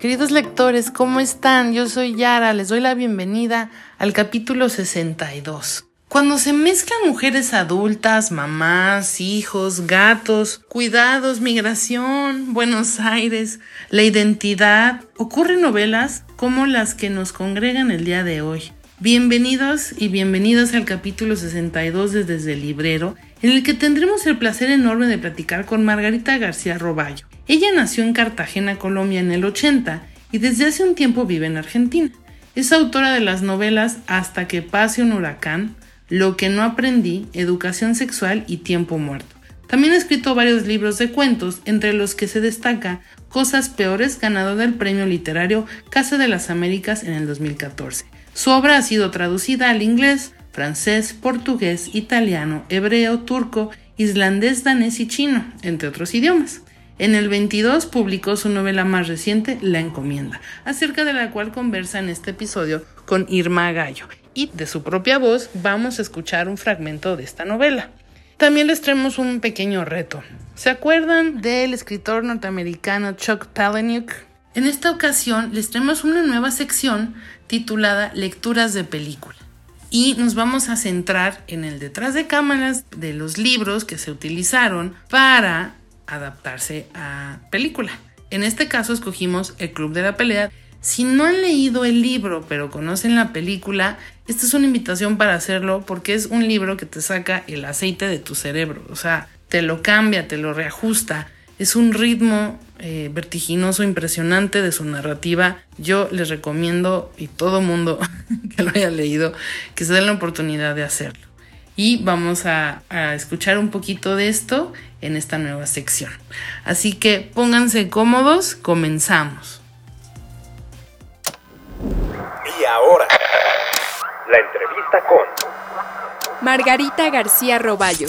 Queridos lectores, ¿cómo están? Yo soy Yara, les doy la bienvenida al capítulo 62. Cuando se mezclan mujeres adultas, mamás, hijos, gatos, cuidados, migración, Buenos Aires, la identidad, ocurren novelas como las que nos congregan el día de hoy. Bienvenidos y bienvenidos al capítulo 62 de Desde el Librero, en el que tendremos el placer enorme de platicar con Margarita García Roballo. Ella nació en Cartagena, Colombia en el 80 y desde hace un tiempo vive en Argentina. Es autora de las novelas Hasta que pase un huracán, Lo que no aprendí, Educación sexual y Tiempo muerto. También ha escrito varios libros de cuentos, entre los que se destaca Cosas Peores, ganador del premio literario Casa de las Américas en el 2014. Su obra ha sido traducida al inglés, francés, portugués, italiano, hebreo, turco, islandés, danés y chino, entre otros idiomas. En el 22 publicó su novela más reciente, La Encomienda, acerca de la cual conversa en este episodio con Irma Gallo. Y de su propia voz vamos a escuchar un fragmento de esta novela. También les traemos un pequeño reto. ¿Se acuerdan del escritor norteamericano Chuck Palahniuk? En esta ocasión les traemos una nueva sección titulada Lecturas de película. Y nos vamos a centrar en el detrás de cámaras de los libros que se utilizaron para adaptarse a película. En este caso escogimos El Club de la Pelea. Si no han leído el libro pero conocen la película, esta es una invitación para hacerlo porque es un libro que te saca el aceite de tu cerebro, o sea, te lo cambia, te lo reajusta. Es un ritmo eh, vertiginoso, impresionante de su narrativa. Yo les recomiendo y todo mundo que lo haya leído que se den la oportunidad de hacerlo. Y vamos a, a escuchar un poquito de esto en esta nueva sección. Así que pónganse cómodos, comenzamos. Y ahora, la entrevista con Margarita García Roballo.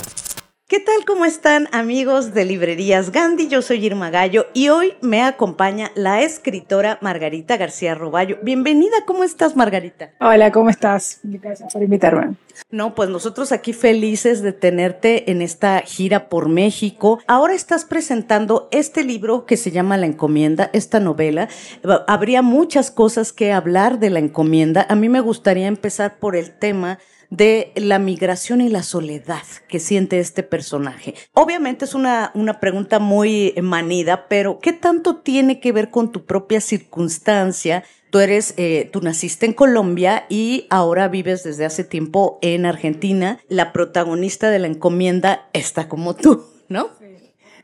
¿Qué tal? ¿Cómo están amigos de Librerías Gandhi? Yo soy Irma Gallo y hoy me acompaña la escritora Margarita García Roballo. Bienvenida, ¿cómo estás Margarita? Hola, ¿cómo estás? Gracias por invitarme. No, pues nosotros aquí felices de tenerte en esta gira por México. Ahora estás presentando este libro que se llama La Encomienda, esta novela. Habría muchas cosas que hablar de la encomienda. A mí me gustaría empezar por el tema de la migración y la soledad que siente este personaje. Obviamente es una, una pregunta muy manida, pero ¿qué tanto tiene que ver con tu propia circunstancia? Tú eres, eh, tú naciste en Colombia y ahora vives desde hace tiempo en Argentina. La protagonista de la encomienda está como tú, ¿no?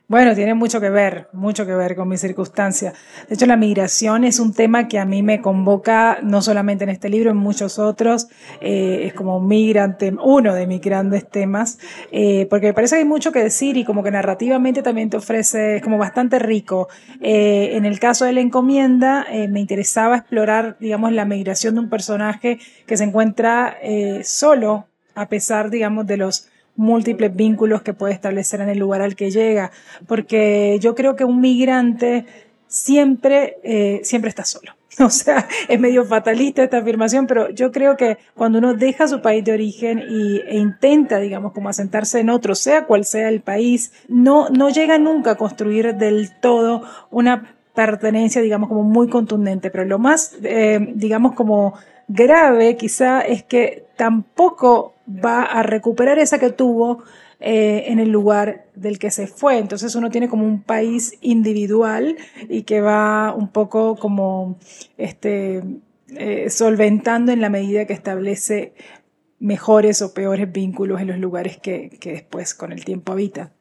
Bueno, tiene mucho que ver, mucho que ver con mi circunstancia. De hecho, la migración es un tema que a mí me convoca no solamente en este libro, en muchos otros. Eh, es como un migrante, uno de mis grandes temas, eh, porque me parece que hay mucho que decir y como que narrativamente también te ofrece, es como bastante rico. Eh, en el caso de la encomienda, me interesaba explorar, digamos, la migración de un personaje que se encuentra solo, a pesar, digamos, de los múltiples vínculos que puede establecer en el lugar al que llega, porque yo creo que un migrante siempre, eh, siempre estás solo. O sea, es medio fatalista esta afirmación, pero yo creo que cuando uno deja su país de origen y, e intenta, digamos, como asentarse en otro, sea cual sea el país, no, no llega nunca a construir del todo una pertenencia, digamos, como muy contundente. Pero lo más, eh, digamos, como grave quizá es que tampoco va a recuperar esa que tuvo eh, en el lugar del que se fue. Entonces uno tiene como un país individual y que va un poco como este, eh, solventando en la medida que establece mejores o peores vínculos en los lugares que, que después con el tiempo habita.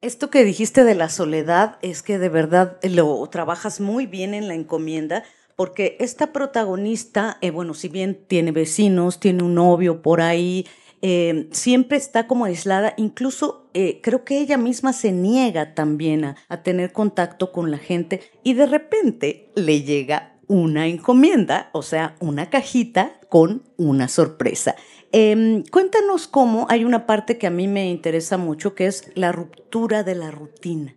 Esto que dijiste de la soledad es que de verdad lo trabajas muy bien en la encomienda, porque esta protagonista, eh, bueno, si bien tiene vecinos, tiene un novio por ahí, eh, siempre está como aislada, incluso eh, creo que ella misma se niega también a, tener contacto con la gente y de repente le llega una encomienda, o sea, una cajita con una sorpresa. Em, cuéntanos cómo hay una parte que a mí me interesa mucho, que es la ruptura de la rutina.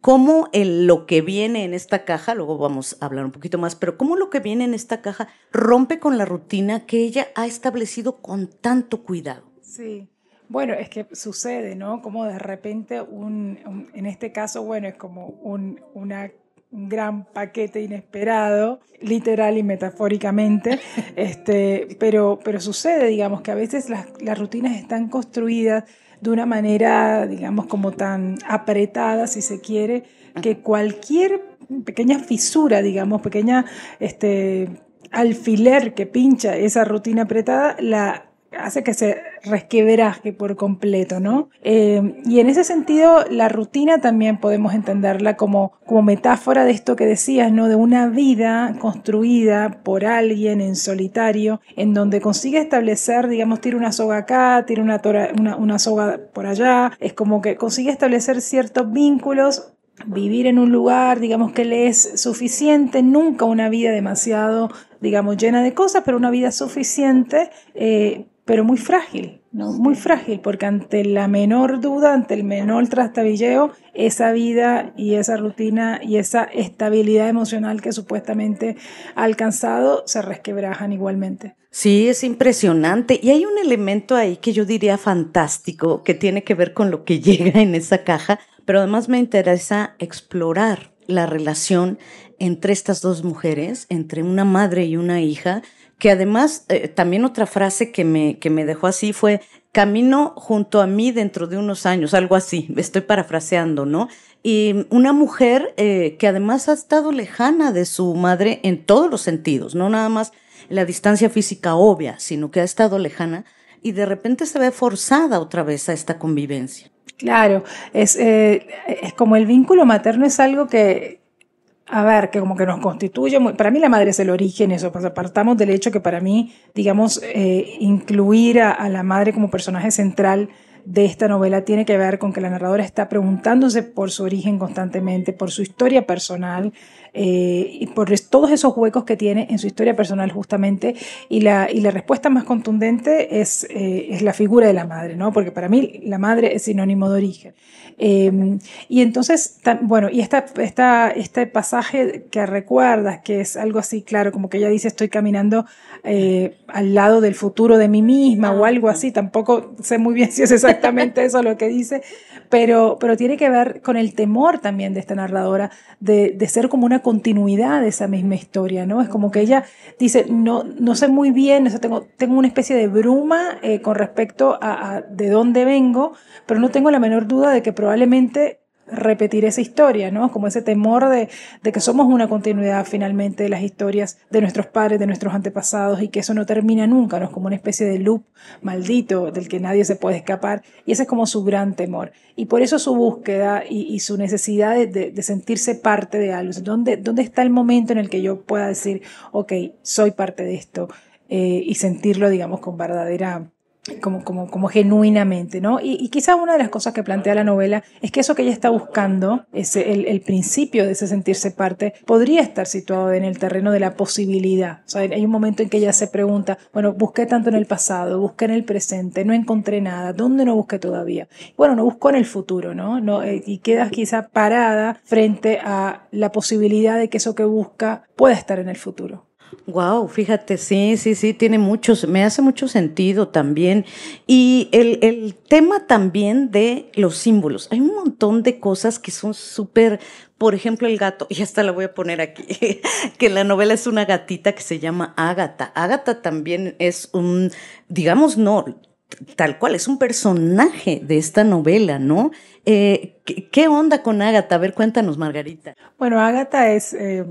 Cómo el, lo que viene en esta caja, luego vamos a hablar un poquito más, pero cómo lo que viene en esta caja rompe con la rutina que ella ha establecido con tanto cuidado. Sí. Bueno, es que sucede, ¿no? Como de repente, un, en este caso, bueno, es como un, una un gran paquete inesperado, literal y metafóricamente, este, pero, pero sucede, digamos, que a veces las, las, rutinas están construidas de una manera, digamos, como tan apretada, si se quiere, que cualquier pequeña fisura, digamos, pequeña este, alfiler que pincha esa rutina apretada, la hace que se resquebraje por completo, ¿no? Eh, y en ese sentido, la rutina también podemos entenderla como, como metáfora de esto que decías, ¿no? De una vida construida por alguien en solitario, en donde consigue establecer, digamos, tira una soga acá, tira una, una, una soga por allá, es como que consigue establecer ciertos vínculos vivir en un lugar, digamos que le es suficiente, nunca una vida demasiado, digamos, llena de cosas, pero una vida suficiente eh, pero muy frágil, ¿no? Muy frágil, porque ante la menor duda, ante el menor trastabilleo, esa vida y esa rutina y esa estabilidad emocional que supuestamente ha alcanzado se resquebrajan igualmente. Sí, es impresionante. Y hay un elemento ahí que yo diría fantástico, que tiene que ver con lo que llega en esa caja, pero además me interesa explorar la relación entre estas dos mujeres, entre una madre y una hija, que además eh, también otra frase que me, que me dejó así fue, camino junto a mí dentro de unos años, algo así, estoy parafraseando, ¿no? Y una mujer eh, que además ha estado lejana de su madre en todos los sentidos, no nada más la distancia física obvia, sino que ha estado lejana y de repente se ve forzada otra vez a esta convivencia. Claro, es, eh, es como el vínculo materno es algo que, a ver, que como que nos constituye, para mí la madre es el origen, eso, pues apartamos del hecho que para mí, digamos, eh, incluir a, la madre como personaje central de esta novela tiene que ver con que la narradora está preguntándose por su origen constantemente, por su historia personal eh, y por todos esos huecos que tiene en su historia personal justamente. Y la, y la respuesta más contundente es, eh, es la figura de la madre, ¿no? Porque para mí la madre es sinónimo de origen. Em, y entonces, bueno, y esta, esta, este pasaje que recuerdas, que es algo así, claro, como que ella dice, estoy caminando eh, al lado del futuro de mí misma o algo así, tampoco sé muy bien si es exactamente eso lo que dice, pero, pero tiene que ver con el temor también de esta narradora de, de ser como una continuidad de esa misma historia, ¿no? Es como que ella dice, no, no sé muy bien, o tengo, tengo una especie de bruma eh, con respecto a, a de dónde vengo, pero no tengo la menor duda de que probablemente repetir esa historia, ¿no? Como ese temor de, que somos una continuidad finalmente de las historias de nuestros padres, de nuestros antepasados y que eso no termina nunca, ¿no? Es como una especie de loop maldito del que nadie se puede escapar y ese es como su gran temor. Y por eso su búsqueda y, su necesidad de, de, sentirse parte de algo. ¿Dónde, ¿Dónde está el momento en el que yo pueda decir, ok, soy parte de esto eh, y sentirlo, digamos, con verdadera como, como, como genuinamente, ¿no? Y, y quizá una de las cosas que plantea la novela es que eso que ella está buscando, ese, el, el, principio de ese sentirse parte, podría estar situado en el terreno de la posibilidad. O sea, hay un momento en que ella se pregunta, bueno, busqué tanto en el pasado, busqué en el presente, no encontré nada, ¿dónde no busqué todavía? Bueno, no buscó en el futuro, ¿no? no eh, y quedas quizá parada frente a la posibilidad de que eso que busca pueda estar en el futuro. Wow, fíjate, sí, sí, sí, tiene muchos, me hace mucho sentido también. Y el, el tema también de los símbolos. Hay un montón de cosas que son súper, por ejemplo, el gato, y hasta la voy a poner aquí, que la novela es una gatita que se llama Ágata. Ágata también es un, digamos, no, tal cual, es un personaje de esta novela, ¿no? Eh, ¿qué, ¿qué, onda con Ágata? A ver, cuéntanos, Margarita. Bueno, Ágata es... Eh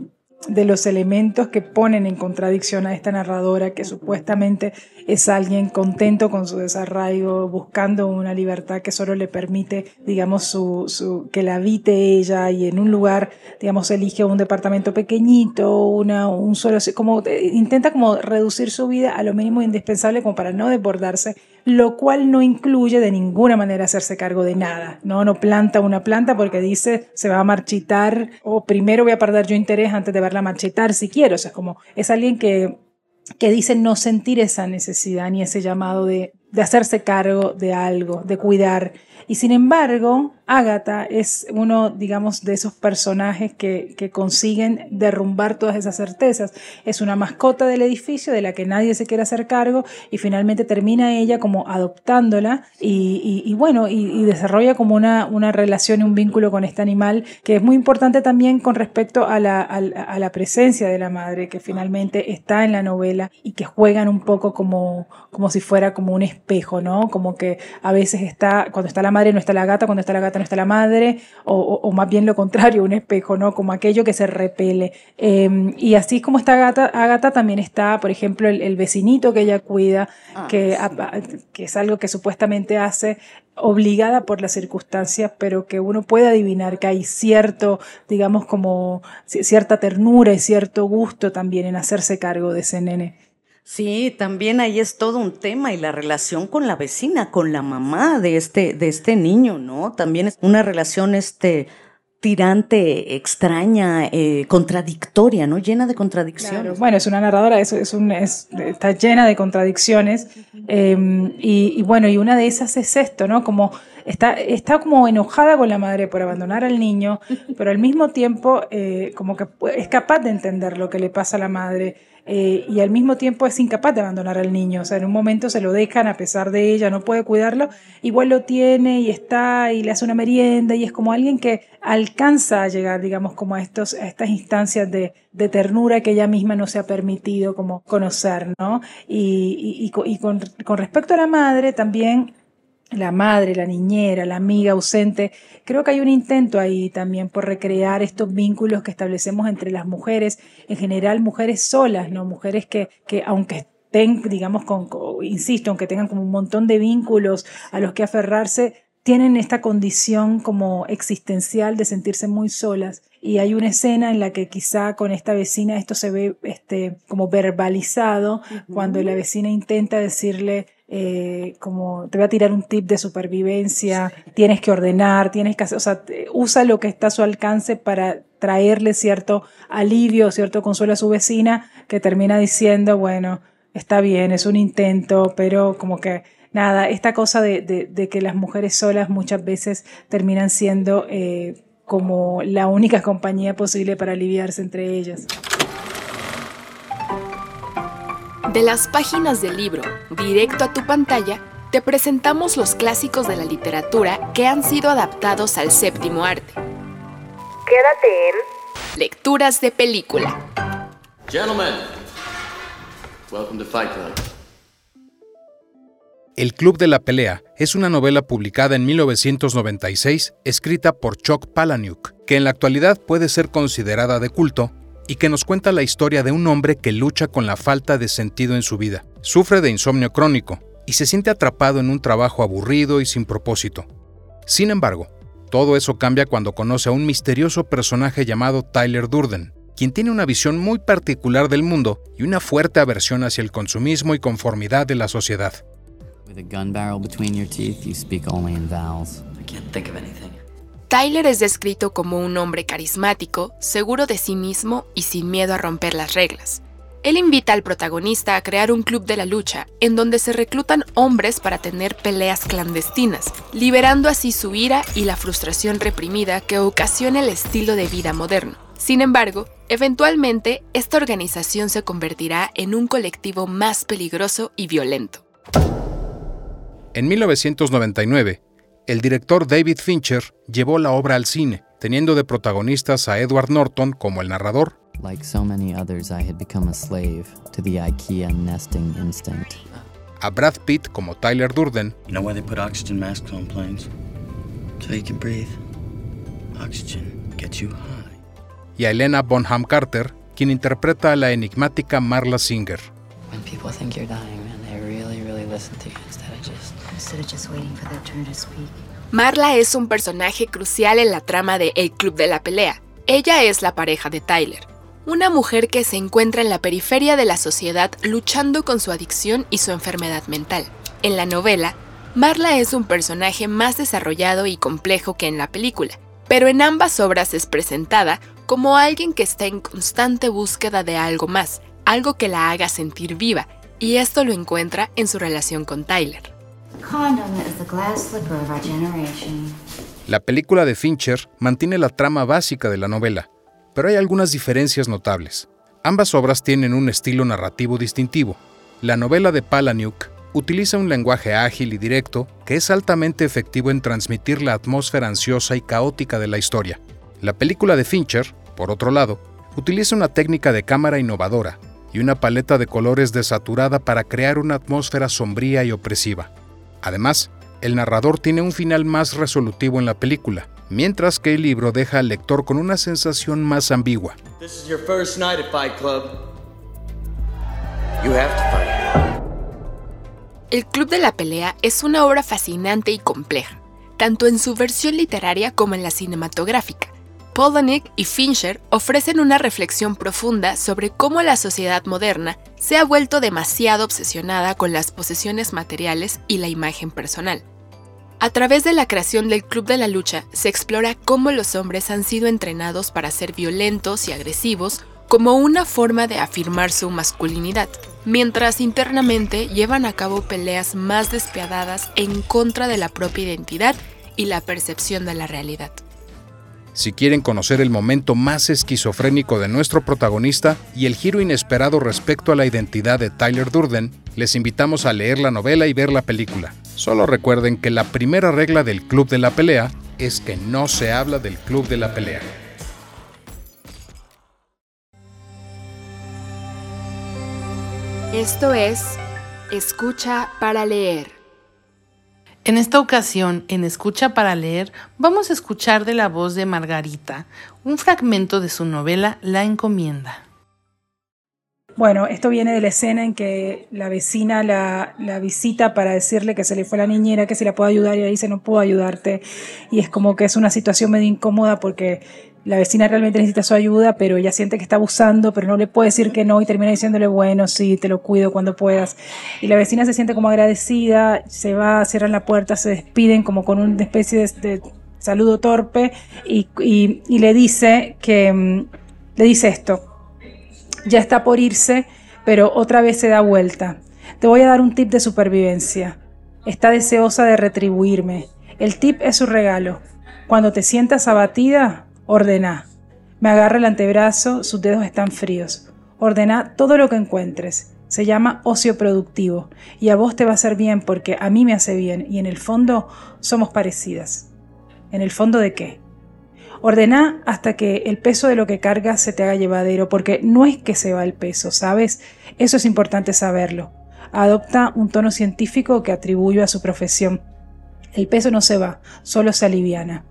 de los elementos que ponen en contradicción a esta narradora que supuestamente es alguien contento con su desarraigo, buscando una libertad que solo le permite, digamos, su, su, que la habite ella y en un lugar, digamos, elige un departamento pequeñito, una, un solo, como intenta como reducir su vida a lo mínimo indispensable como para no desbordarse, lo cual no incluye de ninguna manera hacerse cargo de nada, ¿no? No planta una planta porque dice se va a marchitar o primero voy a perder yo interés antes de verla marchitar si quiero, o sea, como es alguien que que dicen no sentir esa necesidad ni ese llamado de, de hacerse cargo de algo, de cuidar. Y sin embargo, Ágata es uno, digamos, de esos personajes que, que, consiguen derrumbar todas esas certezas. Es una mascota del edificio de la que nadie se quiere hacer cargo y finalmente termina ella como adoptándola y, y, y bueno, y, y, desarrolla como una, una relación y un vínculo con este animal que es muy importante también con respecto a la, a, a la presencia de la madre que finalmente está en la novela y que juegan un poco como, como si fuera como un espejo, ¿no? Como que a veces está, cuando está la madre no está la gata, cuando está la gata no está la madre, o, o, o, más bien lo contrario, un espejo, ¿no? Como aquello que se repele. Eh, y así como está Agata, Agata también está, por ejemplo, el, el vecinito que ella cuida, ah, que, sí. a, que es algo que supuestamente hace obligada por las circunstancias, pero que uno puede adivinar que hay cierto, digamos, como cierta ternura y cierto gusto también en hacerse cargo de ese nene. Sí, también ahí es todo un tema y la relación con la vecina, con la mamá de este, de este niño, ¿no? También es una relación este, tirante, extraña, eh, contradictoria, ¿no? Llena de contradicciones. Claro. Bueno, es una narradora, es, es un, es, está llena de contradicciones. Y, y, bueno, y una de esas es esto, ¿no? Como está, está como enojada con la madre por abandonar al niño, pero al mismo tiempo eh, como que es capaz de entender lo que le pasa a la madre eh, y al mismo tiempo es incapaz de abandonar al niño. O sea, en un momento se lo dejan a pesar de ella, no puede cuidarlo, igual lo tiene y está y le hace una merienda y es como alguien que alcanza a llegar, digamos, como a, estos, a estas instancias de, de ternura que ella misma no se ha permitido como conocer, ¿no? Y, y, y, con, con respecto a la madre también la madre, la niñera, la amiga ausente. Creo que hay un intento ahí también por recrear estos vínculos que establecemos entre las mujeres, en general mujeres solas, ¿no? Mujeres que, que aunque estén, digamos, con, con, insisto, aunque tengan como un montón de vínculos a los que aferrarse, tienen esta condición como existencial de sentirse muy solas. Y hay una escena en la que quizá con esta vecina esto se ve este, como verbalizado, uh -huh. cuando la vecina intenta decirle, eh, como te voy a tirar un tip de supervivencia, tienes que ordenar, tienes que hacer, o sea, usa lo que está a su alcance para traerle cierto alivio, cierto consuelo a su vecina, que termina diciendo, bueno, está bien, es un intento, pero como que nada, esta cosa de, de, de que las mujeres solas muchas veces terminan siendo eh, como la única compañía posible para aliviarse entre ellas. De las páginas del libro, directo a tu pantalla, te presentamos los clásicos de la literatura que han sido adaptados al séptimo arte. Quédate en Lecturas de película. Gentlemen, welcome to Fight Club. El Club de la Pelea es una novela publicada en 1996, escrita por Chuck Palahniuk, que en la actualidad puede ser considerada de culto y que nos cuenta la historia de un hombre que lucha con la falta de sentido en su vida. Sufre de insomnio crónico y se siente atrapado en un trabajo aburrido y sin propósito. Sin embargo, todo eso cambia cuando conoce a un misterioso personaje llamado Tyler Durden, quien tiene una visión muy particular del mundo y una fuerte aversión hacia el consumismo y conformidad de la sociedad. Tyler es descrito como un hombre carismático, seguro de sí mismo y sin miedo a romper las reglas. Él invita al protagonista a crear un club de la lucha en donde se reclutan hombres para tener peleas clandestinas, liberando así su ira y la frustración reprimida que ocasiona el estilo de vida moderno. Sin embargo, eventualmente esta organización se convertirá en un colectivo más peligroso y violento. En 1999, el director David Fincher llevó la obra al cine, teniendo de protagonistas a Edward Norton como el narrador Like so many others, I had become a slave to the IKEA nesting instinct. A Brad Pitt como Tyler Durden. You know why they put oxygen masks on planes? So you can breathe. Oxygen gets you high. Y a Elena Bonham Carter, quien interpreta a la enigmática Marla Singer. When people think you're dying, man, they really, really listen to you instead Marla es un personaje crucial en la trama de El Club de la Pelea. Ella es la pareja de Tyler una mujer que se encuentra en la periferia de la sociedad luchando con su adicción y su enfermedad mental. En la novela, Marla es un personaje más desarrollado y complejo que en la película, pero en ambas obras es presentada como alguien que está en constante búsqueda de algo más, algo que la haga sentir viva, y esto lo encuentra en su relación con Tyler. La película de Fincher mantiene la trama básica de la novela, pero hay algunas diferencias notables. Ambas obras tienen un estilo narrativo distintivo. La novela de Palahniuk utiliza un lenguaje ágil y directo que es altamente efectivo en transmitir la atmósfera ansiosa y caótica de la historia. La película de Fincher, por otro lado, utiliza una técnica de cámara innovadora y una paleta de colores desaturada para crear una atmósfera sombría y opresiva. Además, el narrador tiene un final más resolutivo en la película, mientras que el libro deja al lector con una sensación más ambigua. El Club de la Pelea es una obra fascinante y compleja, tanto en su versión literaria como en la cinematográfica. Polanik y Fincher ofrecen una reflexión profunda sobre cómo la sociedad moderna se ha vuelto demasiado obsesionada con las posesiones materiales y la imagen personal. A través de la creación del Club de la Lucha se explora cómo los hombres han sido entrenados para ser violentos y agresivos como una forma de afirmar su masculinidad, mientras internamente llevan a cabo peleas más despiadadas en contra de la propia identidad y la percepción de la realidad. Si quieren conocer el momento más esquizofrénico de nuestro protagonista y el giro inesperado respecto a la identidad de Tyler Durden, les invitamos a leer la novela y ver la película. Solo recuerden que la primera regla del Club de la Pelea es que no se habla del Club de la Pelea. Esto es Escucha para leer. En esta ocasión, en Escucha para leer, vamos a escuchar de la voz de Margarita un fragmento de su novela La encomienda. Bueno, esto viene de la escena en que la vecina la, visita para decirle que se le fue la niñera, que si la puedo ayudar y ella dice no puedo ayudarte. Y es como que es una situación medio incómoda porque la vecina realmente necesita su ayuda, pero ella siente que está abusando, pero no le puede decir que no y termina diciéndole, bueno, sí, te lo cuido cuando puedas. Y la vecina se siente como agradecida, se va, cierran la puerta, se despiden como con una especie de, saludo torpe y, y, le dice que, mm, le dice esto, ya está por irse, pero otra vez se da vuelta. Te voy a dar un tip de supervivencia. Está deseosa de retribuirme. El tip es su regalo. Cuando te sientas abatida, Ordena. Me agarra el antebrazo, sus dedos están fríos. Ordena todo lo que encuentres. Se llama ocio productivo y a vos te va a hacer bien porque a mí me hace bien y en el fondo somos parecidas. ¿En el fondo de qué? Ordena hasta que el peso de lo que cargas se te haga llevadero, porque no es que se va el peso, ¿sabes? Eso es importante saberlo. Adopta un tono científico que atribuyo a su profesión. El peso no se va, solo se aliviana.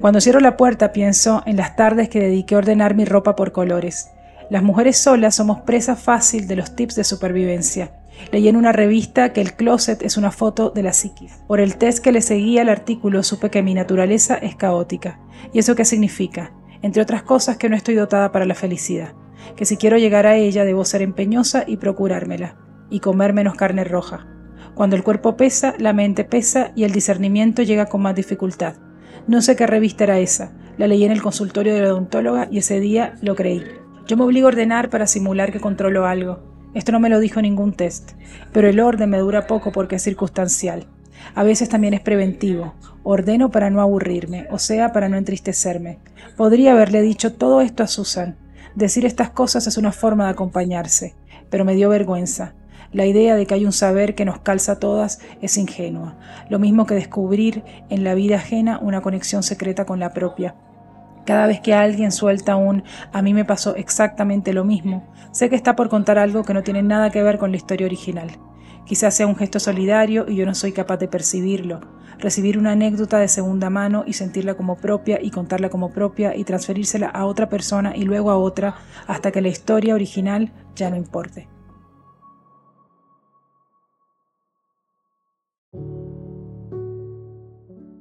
Cuando cierro la puerta pienso en las tardes que dediqué a ordenar mi ropa por colores. Las mujeres solas somos presa fácil de los tips de supervivencia. Leí en una revista que el closet es una foto de la psiquis. Por el test que le seguía al artículo supe que mi naturaleza es caótica. ¿Y eso qué significa? Entre otras cosas que no estoy dotada para la felicidad. Que si quiero llegar a ella debo ser empeñosa y procurármela. Y comer menos carne roja. Cuando el cuerpo pesa, la mente pesa y el discernimiento llega con más dificultad. No sé qué revista era esa. La leí en el consultorio de la odontóloga y ese día lo creí. Yo me obligo a ordenar para simular que controlo algo. Esto no me lo dijo ningún test, pero el orden me dura poco porque es circunstancial. A veces también es preventivo. Ordeno para no aburrirme, o sea, para no entristecerme. Podría haberle dicho todo esto a Susan. Decir estas cosas es una forma de acompañarse, pero me dio vergüenza. La idea de que hay un saber que nos calza a todas es ingenua, lo mismo que descubrir en la vida ajena una conexión secreta con la propia. Cada vez que alguien suelta un a mí me pasó exactamente lo mismo, sé que está por contar algo que no tiene nada que ver con la historia original. Quizás sea un gesto solidario y yo no soy capaz de percibirlo. Recibir una anécdota de segunda mano y sentirla como propia y contarla como propia y transferírsela a otra persona y luego a otra hasta que la historia original ya no importe.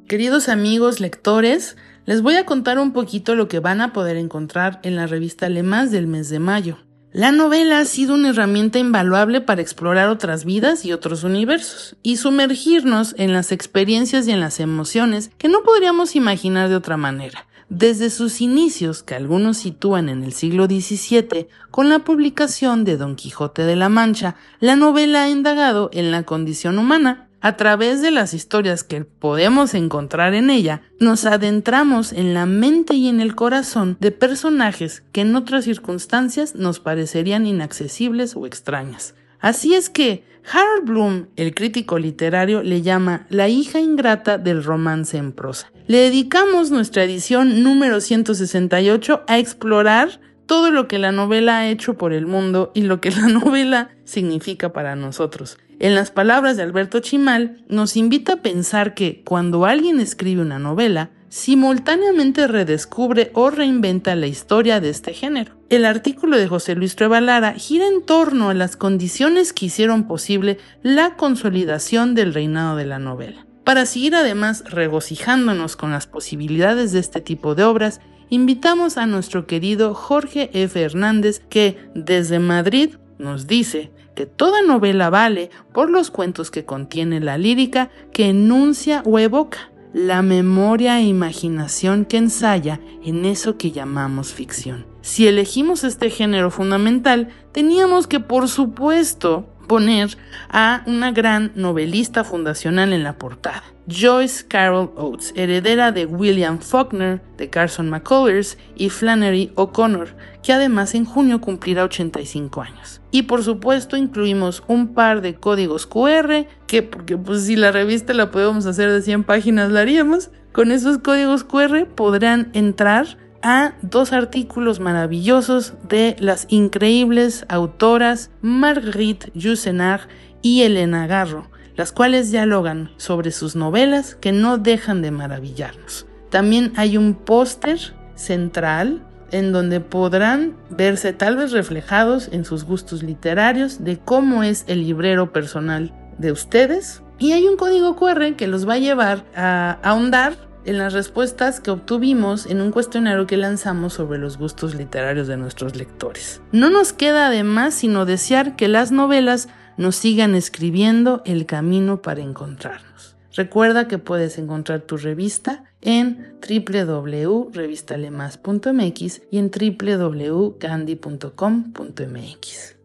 Queridos amigos lectores, les voy a contar un poquito lo que van a poder encontrar en la revista Más del mes de mayo. La novela ha sido una herramienta invaluable para explorar otras vidas y otros universos, y sumergirnos en las experiencias y en las emociones que no podríamos imaginar de otra manera. Desde sus inicios, que algunos sitúan en el siglo XVII, con la publicación de Don Quijote de la Mancha, la novela ha indagado en la condición humana, a través de las historias que podemos encontrar en ella, nos adentramos en la mente y en el corazón de personajes que en otras circunstancias nos parecerían inaccesibles o extrañas. Así es que Harold Bloom, el crítico literario, le llama la hija ingrata del romance en prosa. Le dedicamos nuestra edición número 168 a explorar todo lo que la novela ha hecho por el mundo y lo que la novela significa para nosotros. En las palabras de Alberto Chimal, nos invita a pensar que cuando alguien escribe una novela, simultáneamente redescubre o reinventa la historia de este género. El artículo de José Luis Trevalara gira en torno a las condiciones que hicieron posible la consolidación del reinado de la novela. Para seguir además regocijándonos con las posibilidades de este tipo de obras, invitamos a nuestro querido Jorge F. Hernández que desde Madrid nos dice que toda novela vale por los cuentos que contiene la lírica que enuncia o evoca, la memoria e imaginación que ensaya en eso que llamamos ficción. Si elegimos este género fundamental, teníamos que, por supuesto, poner a una gran novelista fundacional en la portada. Joyce Carol Oates, heredera de William Faulkner, de Carson McCullers y Flannery O'Connor, que además en junio cumplirá 85 años. Y por supuesto incluimos un par de códigos QR, que porque pues si la revista la podemos hacer de 100 páginas la haríamos. Con esos códigos QR podrán entrar a dos artículos maravillosos de las increíbles autoras Marguerite Yourcenar y Elena Garro las cuales dialogan sobre sus novelas que no dejan de maravillarnos. También hay un póster central en donde podrán verse tal vez reflejados en sus gustos literarios de cómo es el librero personal de ustedes. Y hay un código QR que los va a llevar a ahondar en las respuestas que obtuvimos en un cuestionario que lanzamos sobre los gustos literarios de nuestros lectores. No nos queda además sino desear que las novelas nos sigan escribiendo el camino para encontrarnos. Recuerda que puedes encontrar tu revista en www.revistalemas.mx y en www.gandhi.com.mx.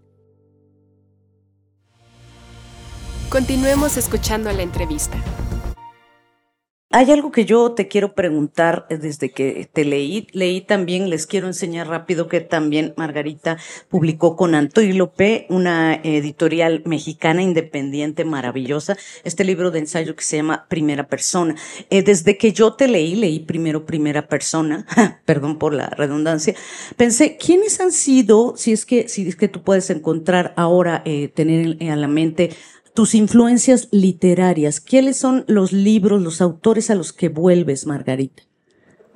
Continuemos escuchando la entrevista. Hay algo que yo te quiero preguntar eh, desde que te leí. Leí también, les quiero enseñar rápido que también Margarita publicó con Antílope, una editorial mexicana independiente maravillosa, este libro de ensayo que se llama Primera Persona. Eh, desde que yo te leí, leí primero Primera Persona, perdón por la redundancia, pensé, ¿quiénes han sido, si es que, si es que tú puedes encontrar ahora, eh, tener a la mente tus influencias literarias. ¿Quiénes son los libros, los autores a los que vuelves, Margarita?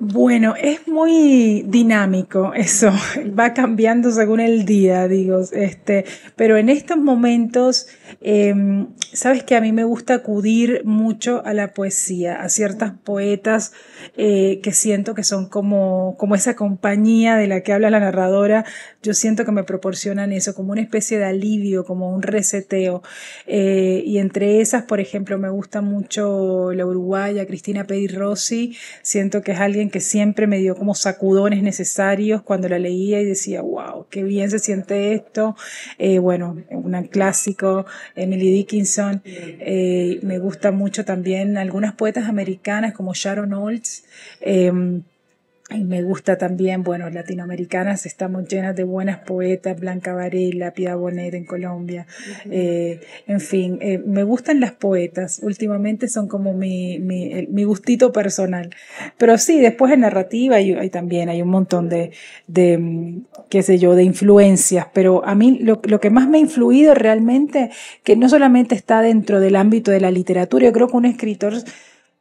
Bueno, es muy dinámico eso, va cambiando según el día, digo, este, pero en estos momentos, em, sabes que a mí me gusta acudir mucho a la poesía, a ciertas poetas eh, que siento que son como, como esa compañía de la que habla la narradora, yo siento que me proporcionan eso, como una especie de alivio, como un reseteo. Eh, y entre esas, por ejemplo, me gusta mucho la uruguaya Cristina Pedi Rossi, siento que es alguien que siempre me dio como sacudones necesarios cuando la leía y decía, wow, qué bien se siente esto. Eh, bueno, un clásico, Emily Dickinson. Eh, me gusta mucho también algunas poetas americanas como Sharon Olds. Em, y me gusta también, bueno, latinoamericanas estamos llenas de buenas poetas, Blanca Varela, Pia Bonet en Colombia, eh, en fin, eh, me gustan las poetas, últimamente son como mi, mi, mi, gustito personal, pero sí, después en narrativa hay, también hay un montón de, de, qué sé yo, de influencias, pero a mí lo, lo que más me ha influido realmente, que no solamente está dentro del ámbito de la literatura, yo creo que un escritor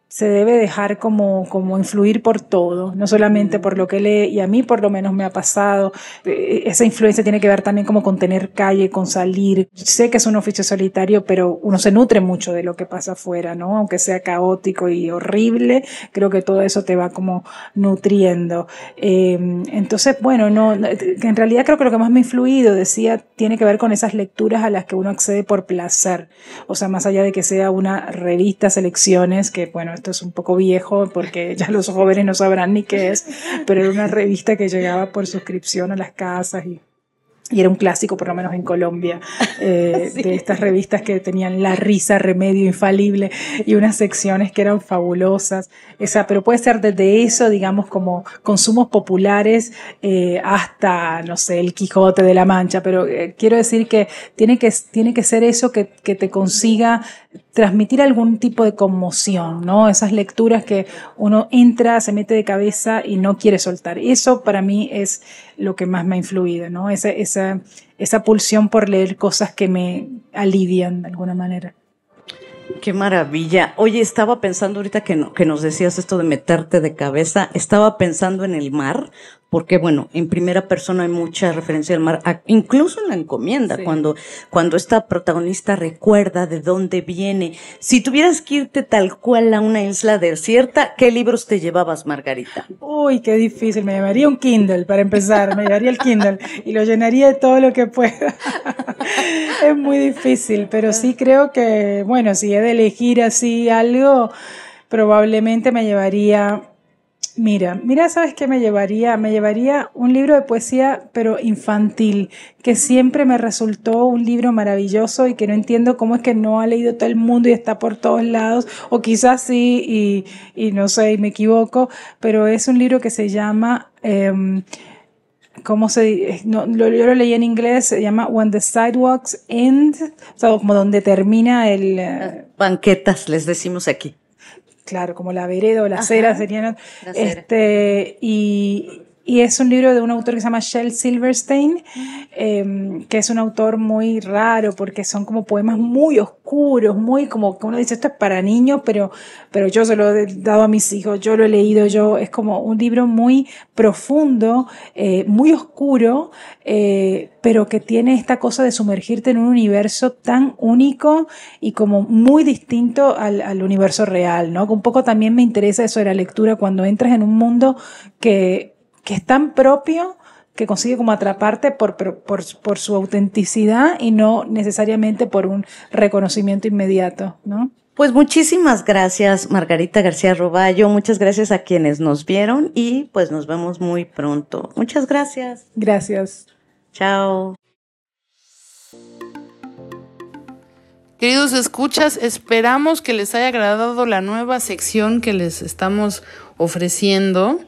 se debe dejar como, como influir por todo, no solamente por lo que lee, y a mí por lo menos me ha pasado, eh, esa influencia tiene que ver también como con tener calle, con salir. Sé que es un oficio solitario, pero uno se nutre mucho de lo que pasa afuera, ¿no? Aunque sea caótico y horrible, creo que todo eso te va como nutriendo. Em, entonces, bueno, no, en realidad creo que lo que más me ha influido, decía, tiene que ver con esas lecturas a las que uno accede por placer, o sea, más allá de que sea una revista, selecciones, que bueno, esto es un poco viejo porque ya los jóvenes no sabrán ni qué es, pero era una revista que llegaba por suscripción a las casas y y era un clásico, por lo menos en Colombia, eh, de estas revistas que tenían la risa, remedio infalible y unas secciones que eran fabulosas. Esa, pero puede ser desde eso, digamos, como consumos populares eh, hasta, no sé, el Quijote de la Mancha. Pero eh, quiero decir que tiene que, tiene que ser eso que, que te consiga transmitir algún tipo de conmoción, ¿no? Esas lecturas que uno entra, se mete de cabeza y no quiere soltar. Eso para mí es lo que más me ha influido, ¿no? Esa, esa, esa pulsión por leer cosas que me alivian de alguna manera. Qué maravilla. Oye, estaba pensando ahorita que, que nos decías esto de meterte de cabeza, estaba pensando en el mar, porque bueno, en primera persona hay mucha referencia al mar, incluso en la encomienda, cuando, cuando esta protagonista recuerda de dónde viene. Si tuvieras que irte tal cual a una isla desierta, ¿qué libros te llevabas, Margarita? Uy, qué difícil, me llevaría un Kindle para empezar, me llevaría el Kindle y lo llenaría de todo lo que pueda. es muy difícil, pero sí creo que, bueno, si he de elegir así algo, probablemente me llevaría Mira, mira, ¿sabes qué me llevaría? Me llevaría un libro de poesía, pero infantil, que siempre me resultó un libro maravilloso y que no entiendo cómo es que no ha leído todo el mundo y está por todos lados, o quizás sí, y, no sé, y me equivoco, pero es un libro que se llama... Em, ¿cómo se no, yo lo leí en inglés, se llama When the Sidewalks End, o sea, como donde termina el... Eh, banquetas, les decimos aquí claro, como la vereda o la acera serían. Este, y, y es un libro de un autor que se llama Shel Silverstein, em, que es un autor muy raro porque son como poemas muy oscuros, muy como que uno dice esto es para niños, pero, pero yo se lo he dado a mis hijos, yo lo he leído, yo es como un libro muy profundo, eh, muy oscuro, eh, pero que tiene esta cosa de sumergirte en un universo tan único y como muy distinto al, al universo real, ¿no? Un poco también me interesa eso de la lectura cuando entras en un mundo que que es tan propio que consigue como atraparte por, por, su autenticidad y no necesariamente por un reconocimiento inmediato, ¿no? Pues muchísimas gracias, Margarita García Roballo. Muchas gracias a quienes nos vieron y pues nos vemos muy pronto. Muchas gracias. Gracias. Chao. Queridos escuchas, esperamos que les haya agradado la nueva sección que les estamos ofreciendo.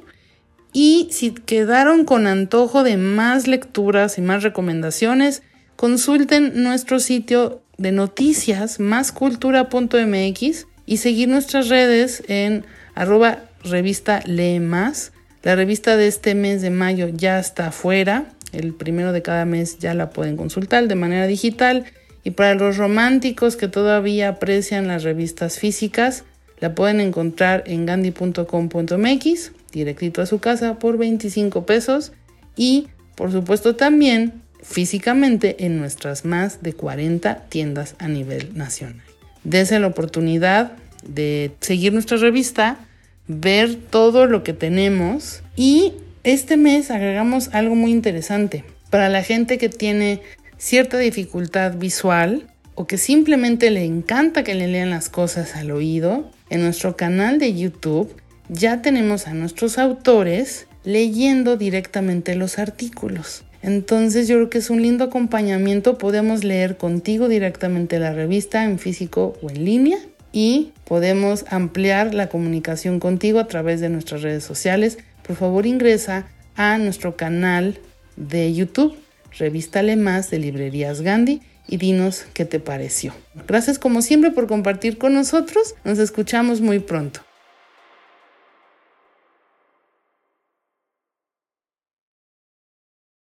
Y si quedaron con antojo de más lecturas y más recomendaciones, consulten nuestro sitio de noticias máscultura.mx y seguir nuestras redes en arroba revista Lee Más. La revista de este mes de mayo ya está afuera. El primero de cada mes ya la pueden consultar de manera digital. Y para los románticos que todavía aprecian las revistas físicas, la pueden encontrar en gandhi.com.mx directito a su casa por 25 pesos y por supuesto también físicamente en nuestras más de 40 tiendas a nivel nacional. Dese la oportunidad de seguir nuestra revista, ver todo lo que tenemos y este mes agregamos algo muy interesante. Para la gente que tiene cierta dificultad visual o que simplemente le encanta que le lean las cosas al oído, en nuestro canal de YouTube ya tenemos a nuestros autores leyendo directamente los artículos. Entonces yo creo que es un lindo acompañamiento, podemos leer contigo directamente la revista en físico o en línea y podemos ampliar la comunicación contigo a través de nuestras redes sociales. Por favor ingresa a nuestro canal de YouTube, Revístale más de Librerías Gandhi y dinos qué te pareció. Gracias como siempre por compartir con nosotros, nos escuchamos muy pronto.